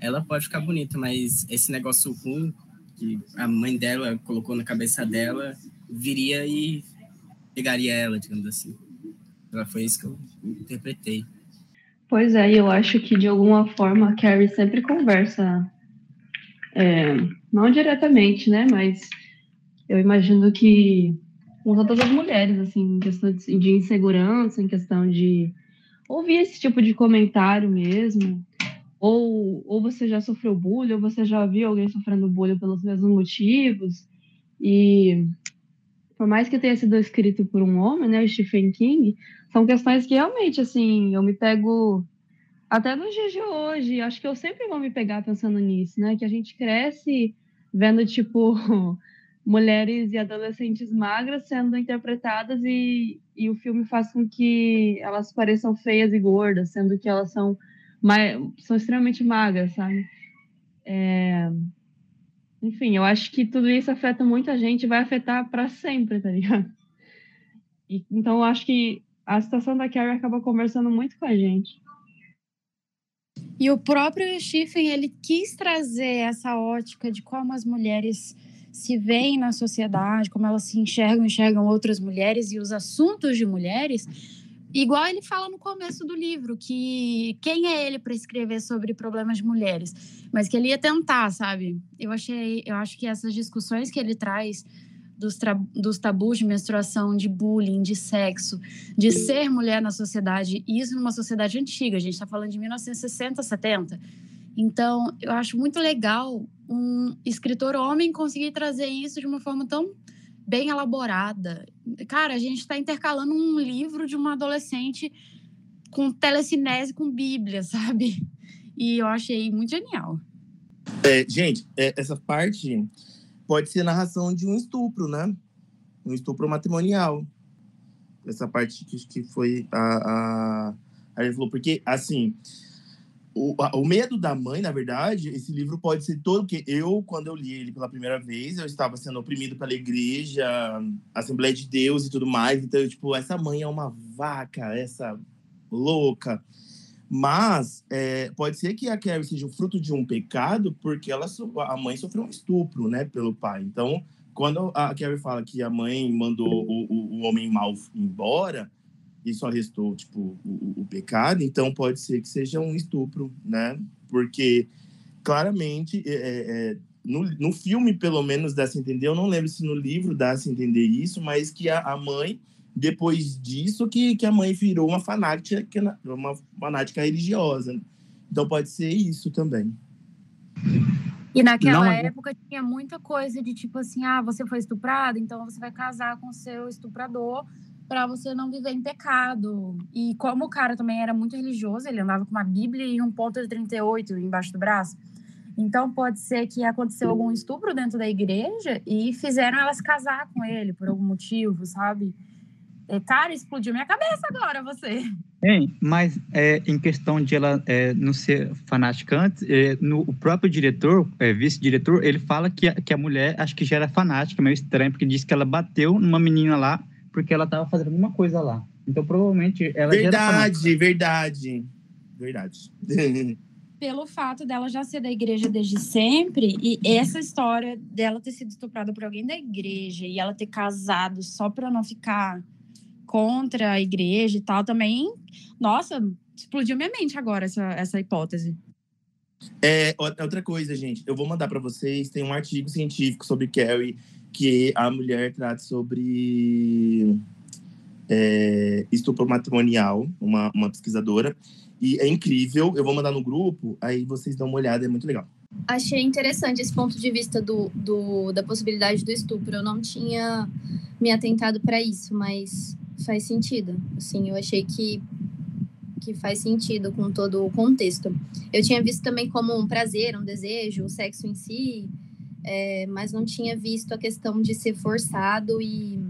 ela pode ficar bonita, mas esse negócio ruim que a mãe dela colocou na cabeça dela viria e pegaria ela, digamos assim. Ela foi isso que eu interpretei. Pois é, eu acho que de alguma forma a Carrie sempre conversa, é, não diretamente, né, mas eu imagino que com todas as mulheres, assim, em questão de insegurança, em questão de ouvir esse tipo de comentário mesmo, ou, ou você já sofreu bullying, ou você já viu alguém sofrendo bullying pelos mesmos motivos, e por mais que tenha sido escrito por um homem, né, o Stephen King, são questões que realmente, assim, eu me pego até nos dias de hoje, acho que eu sempre vou me pegar pensando nisso, né, que a gente cresce vendo, tipo, mulheres e adolescentes magras sendo interpretadas e, e o filme faz com que elas pareçam feias e gordas, sendo que elas são, são extremamente magras, sabe? É... Enfim, eu acho que tudo isso afeta muita gente e vai afetar para sempre, tá ligado? E, então, eu acho que a situação da Carrie acaba conversando muito com a gente. E o próprio Stephen, ele quis trazer essa ótica de como as mulheres se veem na sociedade, como elas se enxergam, enxergam outras mulheres e os assuntos de mulheres, igual ele fala no começo do livro, que quem é ele para escrever sobre problemas de mulheres, mas que ele ia tentar, sabe? Eu achei, eu acho que essas discussões que ele traz dos, dos tabus de menstruação, de bullying, de sexo, de ser mulher na sociedade, isso numa sociedade antiga, a gente está falando de 1960, 70 então, eu acho muito legal um escritor homem conseguir trazer isso de uma forma tão bem elaborada. Cara, a gente está intercalando um livro de uma adolescente com telecinese com Bíblia, sabe? E eu achei muito genial. É, gente, é, essa parte pode ser narração de um estupro, né? Um estupro matrimonial. Essa parte que, que foi a, a, a gente falou, porque assim o, o medo da mãe, na verdade, esse livro pode ser todo que eu, quando eu li ele pela primeira vez, eu estava sendo oprimido pela igreja, Assembleia de Deus e tudo mais. Então, eu, tipo, essa mãe é uma vaca, essa louca. Mas é, pode ser que a Carrie seja o fruto de um pecado, porque ela, a mãe sofreu um estupro, né, pelo pai. Então, quando a Carrie fala que a mãe mandou o, o, o homem mal embora, e só restou, tipo, o, o, pecado, então pode ser que seja um estupro, né? Porque, claramente, é, é, é, no, no filme, pelo menos, dá-se entender, eu não lembro se no livro dá-se entender isso, mas que a, a, mãe, depois disso, que, que a mãe virou uma fanática, uma fanática religiosa. Então pode ser isso também. E naquela não, época tinha muita coisa de tipo assim, ah, você foi estuprado, então você vai casar com seu estuprador para você não viver em pecado. E como o cara também era muito religioso, ele andava com uma Bíblia e um ponto de 38 embaixo do braço. Então pode ser que aconteceu algum estupro dentro da igreja e fizeram elas casar com ele por algum motivo, sabe? É, cara, explodiu minha cabeça agora você. Hein, mas é, em questão de ela é, não ser fanática antes, é, no, o próprio diretor, é, vice-diretor, ele fala que a, que a mulher acho que já era fanática, meio estranho, porque disse que ela bateu numa menina lá porque ela estava fazendo alguma coisa lá. Então provavelmente ela. Verdade, verdade. Verdade. Pelo fato dela já ser da igreja desde sempre e essa história dela ter sido estuprada por alguém da igreja e ela ter casado só para não ficar contra a igreja e tal também, nossa, explodiu minha mente agora essa, essa hipótese. É, outra coisa, gente, eu vou mandar para vocês. Tem um artigo científico sobre Carrie que a mulher trata sobre é, estupro matrimonial, uma, uma pesquisadora. E é incrível. Eu vou mandar no grupo, aí vocês dão uma olhada, é muito legal. Achei interessante esse ponto de vista do, do- da possibilidade do estupro. Eu não tinha me atentado para isso, mas faz sentido. Assim, eu achei que, que faz sentido com todo o contexto. Eu tinha visto também como um prazer, um desejo, o sexo em si, é, mas não tinha visto a questão de ser forçado e,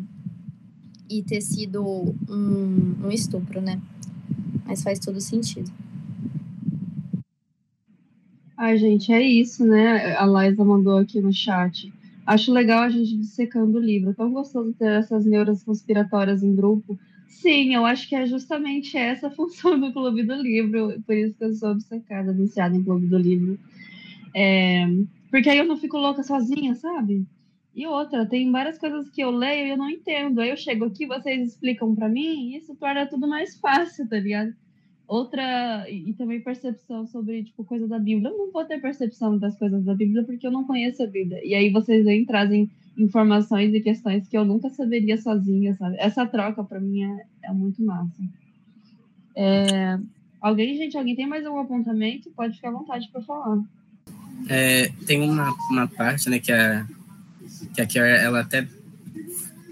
e ter sido um, um estupro, né? Mas faz todo sentido. Ai, gente, é isso, né? A Laísa mandou aqui no chat. Acho legal a gente dissecando o livro. É tão gostoso ter essas neuras conspiratórias em grupo. Sim, eu acho que é justamente essa a função do Clube do Livro. Por isso que eu sou obcecada, viciada em Clube do Livro. É, porque aí eu não fico louca sozinha, sabe? E outra, tem várias coisas que eu leio e eu não entendo. Aí eu chego aqui, vocês explicam pra mim, e isso torna tudo mais fácil, tá ligado? Outra, e também percepção sobre, tipo, coisa da Bíblia. Eu não vou ter percepção das coisas da Bíblia porque eu não conheço a Bíblia. E aí vocês e trazem informações e questões que eu nunca saberia sozinha, sabe? Essa troca, pra mim, é, é muito massa. É, Alguém, gente, alguém tem mais algum apontamento? Pode ficar à vontade para falar. É, tem uma, uma parte, né, que a, que a ela até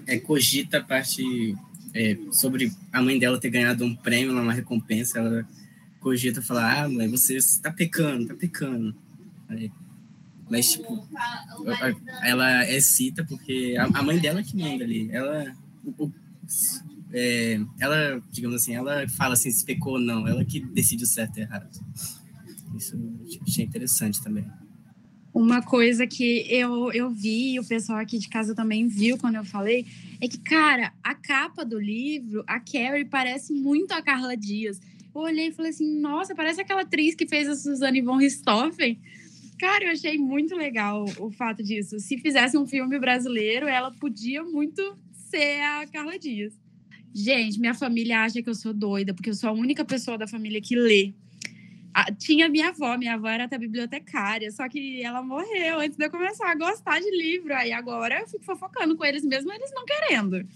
é, cogita a parte é, sobre a mãe dela ter ganhado um prêmio, uma recompensa, ela cogita falar, ah, mãe, você está pecando, tá pecando. Aí, mas, tipo, ela é cita porque a, mãe dela que manda ali, ela, o- o- é, ela, digamos assim, ela fala assim, se pecou ou não, ela que decide o certo e errado. Isso achei interessante também. Uma coisa que eu, eu vi e o pessoal aqui de casa também viu quando eu falei é que, cara, a capa do livro, a Carrie parece muito a Carla Dias. Eu olhei e falei assim, nossa, parece aquela atriz que fez a Suzane von Richthofen. Cara, eu achei muito legal o fato disso. Se fizesse um filme brasileiro, ela podia muito ser a Carla Dias. Gente, minha família acha que eu sou doida, porque eu sou a única pessoa da família que lê. Ah, tinha minha avó, minha avó era até bibliotecária, só que ela morreu antes de eu começar a gostar de livro. Aí agora eu fico fofocando com eles mesmo, eles não querendo.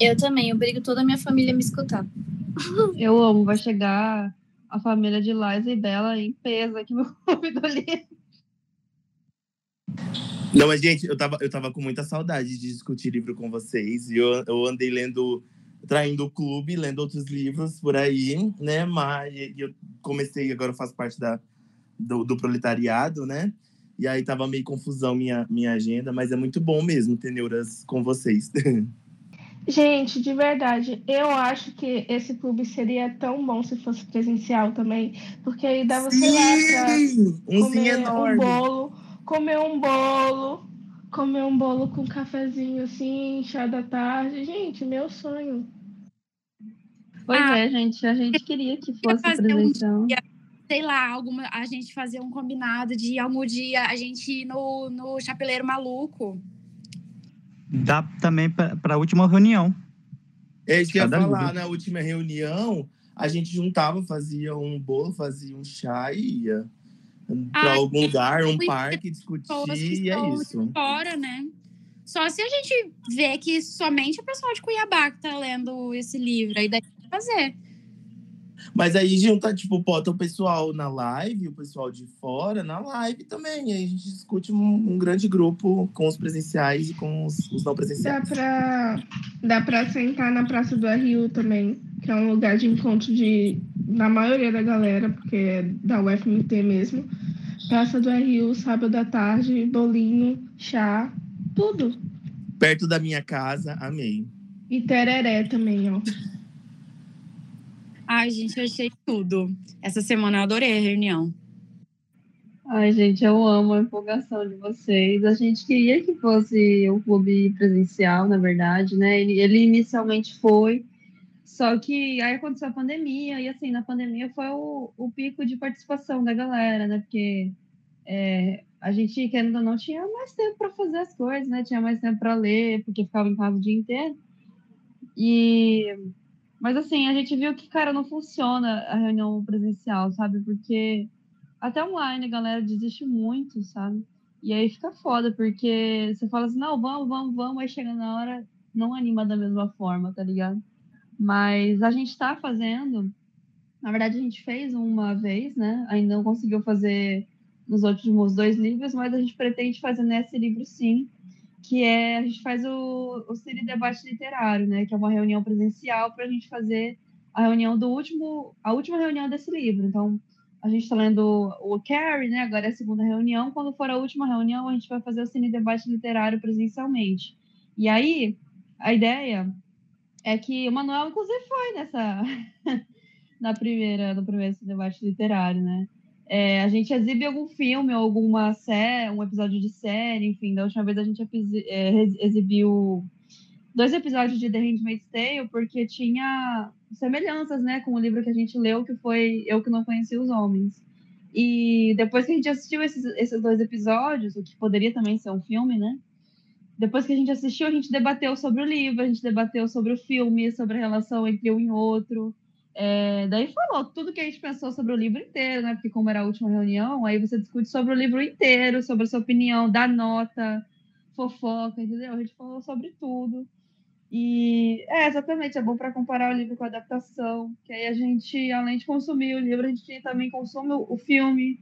Eu também, eu brigo toda a minha família a me escutar. Eu amo, vai chegar a família de Liza e Bela em peso aqui no clube do livro. Não, mas, gente, eu tava, eu tava com muita saudade de discutir livro com vocês. E eu, eu andei lendo, traindo o clube, lendo outros livros por aí, né? Mas eu comecei, agora eu faço parte da, do, do proletariado, né? E aí tava meio confusão minha, minha agenda, mas é muito bom mesmo ter neuras com vocês. Gente, de verdade, eu acho que esse clube seria tão bom se fosse presencial também, porque aí dava, sei lá, pra um comer um enorme. bolo, comer um bolo, comer um bolo com um cafezinho assim, chá da tarde. Gente, meu sonho. Pois Ah, é, gente, a gente queria que fosse fazer um presencial. dia, sei lá, alguma, a gente fazer um combinado de algum dia a gente ir no, no Chapeleiro Maluco. Dá também para a última reunião. É isso que eu ia falar, na última reunião, a gente juntava, fazia um bolo, fazia um chá e ia para Ah, algum lugar, um parque, discutir, que e é isso. fora, né? Só se a gente vê que somente o pessoal de Cuiabá que tá lendo esse livro, aí daí fazer. Mas aí junta, tipo, bota o pessoal na live, o pessoal de fora na live também. Aí a gente discute um, um grande grupo com os presenciais e com os, os não Dá presenciais. pra, dá pra sentar na Praça do RU também, que é um lugar de encontro de, da maioria da galera, porque é da UFMT mesmo. Praça do RU, sábado à tarde, bolinho, chá, tudo. Perto da minha casa, amei. E tereré também, ó. Ai, gente, eu achei tudo. Essa semana eu adorei a reunião. Ai, gente, eu amo a empolgação de vocês. A gente queria que fosse o clube presencial, na verdade, né? Ele, ele inicialmente foi, só que aí aconteceu a pandemia, e assim, na pandemia foi o, o pico de participação da galera, né? Porque é, a gente, querendo ou não, tinha mais tempo para fazer as coisas, né? Tinha mais tempo para ler, porque ficava em casa o dia inteiro. E mas assim, a gente viu que, cara, não funciona a reunião presencial, sabe? Porque até online a galera desiste muito, sabe? E aí fica foda, porque você fala assim, não, vamos, vamos, vamos, aí chega na hora, não anima da mesma forma, tá ligado? Mas a gente tá fazendo, na verdade a gente fez uma vez, né? Ainda não conseguiu fazer nos últimos dois livros, mas a gente pretende fazer nesse livro sim, que é a gente faz o, o Cine Debate Literário, né? Que é uma reunião presencial para a gente fazer a reunião do último, a última reunião desse livro. Então, a gente está lendo o Carrie, né? Agora é a segunda reunião. Quando for a última reunião, a gente vai fazer o Cine Debate Literário presencialmente. E aí, a ideia é que o Manuel, inclusive, foi nessa na primeira, no primeiro debate literário, né? É, a gente exibe algum filme ou alguma série, um episódio de série, enfim. Da última vez a gente é, exibiu dois episódios de The Handmaid's Tale porque tinha semelhanças, né, com o livro que a gente leu, que foi Eu que não conhecia os homens. E depois que a gente assistiu esses, esses dois episódios, o que poderia também ser um filme, né? Depois que a gente assistiu, a gente debateu sobre o livro, a gente debateu sobre o filme, sobre a relação entre um e outro. É, daí falou tudo que a gente pensou sobre o livro inteiro, né? Porque como era a última reunião, aí você discute sobre o livro inteiro, sobre a sua opinião, dá nota, fofoca, entendeu? A gente falou sobre tudo. E é exatamente, é bom para comparar o livro com a adaptação, que aí a gente, além de consumir o livro, a gente também consome o filme.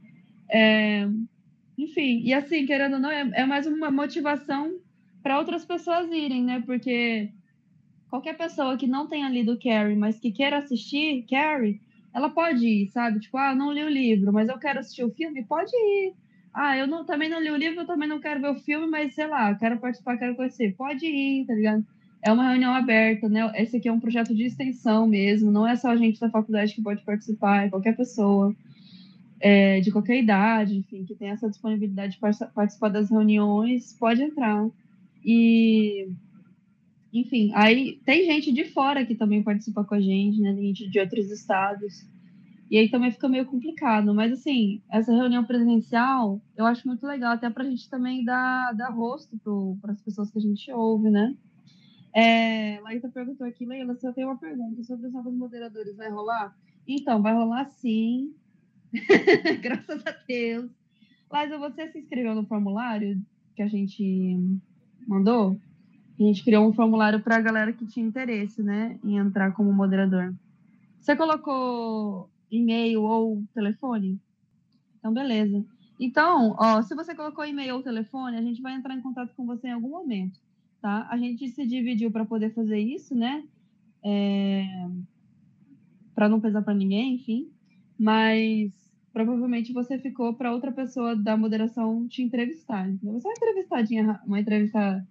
É, enfim, e assim, querendo ou não, é, é mais uma motivação para outras pessoas irem, né? Porque qualquer pessoa que não tenha lido Carrie, mas que queira assistir Carrie, ela pode ir, sabe? Tipo, ah, não li o livro, mas eu quero assistir o filme, pode ir. Ah, eu não, também não li o livro, eu também não quero ver o filme, mas sei lá, quero participar, quero conhecer. Pode ir, tá ligado? É uma reunião aberta, né? Esse aqui é um projeto de extensão mesmo, não é só a gente da faculdade que pode participar, é qualquer pessoa. É, de qualquer idade, enfim, que tem essa disponibilidade de participar das reuniões, pode entrar. E enfim, aí tem gente de fora que também participa com a gente, né? Gente de outros estados. E aí também fica meio complicado. Mas, assim, essa reunião presencial eu acho muito legal, até para a gente também dar, dar rosto para as pessoas que a gente ouve, né? É, Laísa perguntou aqui, Leila, se eu tenho uma pergunta sobre os novos moderadores, vai rolar? Então, vai rolar sim. Graças a Deus. Laísa, você se inscreveu no formulário que a gente mandou? A gente criou um formulário para a galera que tinha interesse, né, em entrar como moderador. Você colocou e-mail ou telefone? Então, beleza. Então, ó, se você colocou e-mail ou telefone, a gente vai entrar em contato com você em algum momento, tá? A gente se dividiu para poder fazer isso, né? É... Para não pesar para ninguém, enfim. Mas provavelmente você ficou para outra pessoa da moderação te entrevistar. Então, você é uma entrevistadinha, uma entrevista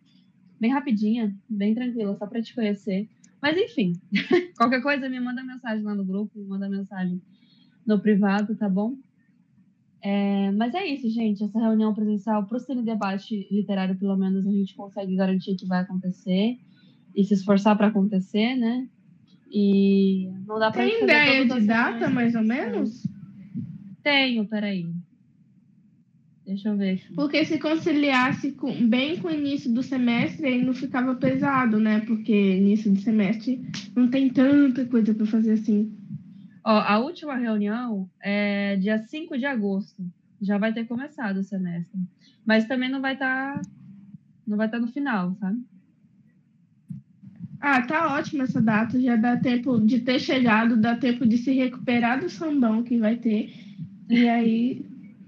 bem rapidinha, bem tranquila, só para te conhecer. Mas enfim, qualquer coisa me manda mensagem lá no grupo, me manda mensagem no privado, tá bom? É, mas é isso, gente. Essa reunião presencial para o Cine Debate Literário, pelo menos, a gente consegue garantir que vai acontecer e se esforçar para acontecer, né? E não dá para Tem ideia de data, mais ou menos? Tenho, peraí. Deixa eu ver. Aqui. Porque se conciliasse com, bem com o início do semestre, aí não ficava pesado, né? Porque início do semestre não tem tanta coisa para fazer assim. Ó, a última reunião é dia 5 de agosto. Já vai ter começado o semestre. Mas também não vai estar tá, não vai estar tá no final, sabe? Ah, tá ótima essa data. Já dá tempo de ter chegado, dá tempo de se recuperar do sambão que vai ter. E aí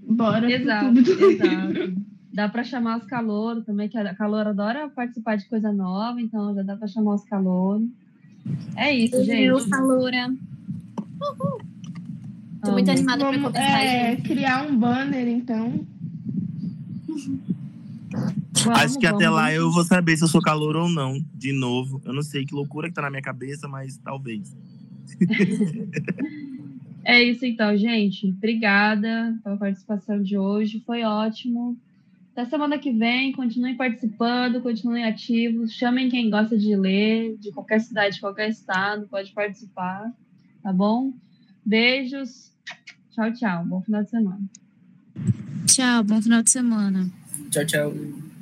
Bora exato, exato. Dá para chamar os calouros também, que a calor adora participar de coisa nova, então já dá para chamar os calouros. É isso, Eu, gente. caloura. Uhul. Tô muito animada para começar. É, criar um banner, então. Vamos, Acho que até lá eu vou saber se eu sou calor ou não, de novo. Eu não sei que loucura que tá na minha cabeça, mas talvez. É isso então, gente. Obrigada pela participação de hoje. Foi ótimo. Até semana que vem, continuem participando, continuem ativos, chamem quem gosta de ler, de qualquer cidade, de qualquer estado, pode participar, tá bom? Beijos. Tchau, tchau. Bom final de semana. Tchau, bom final de semana. Tchau, tchau.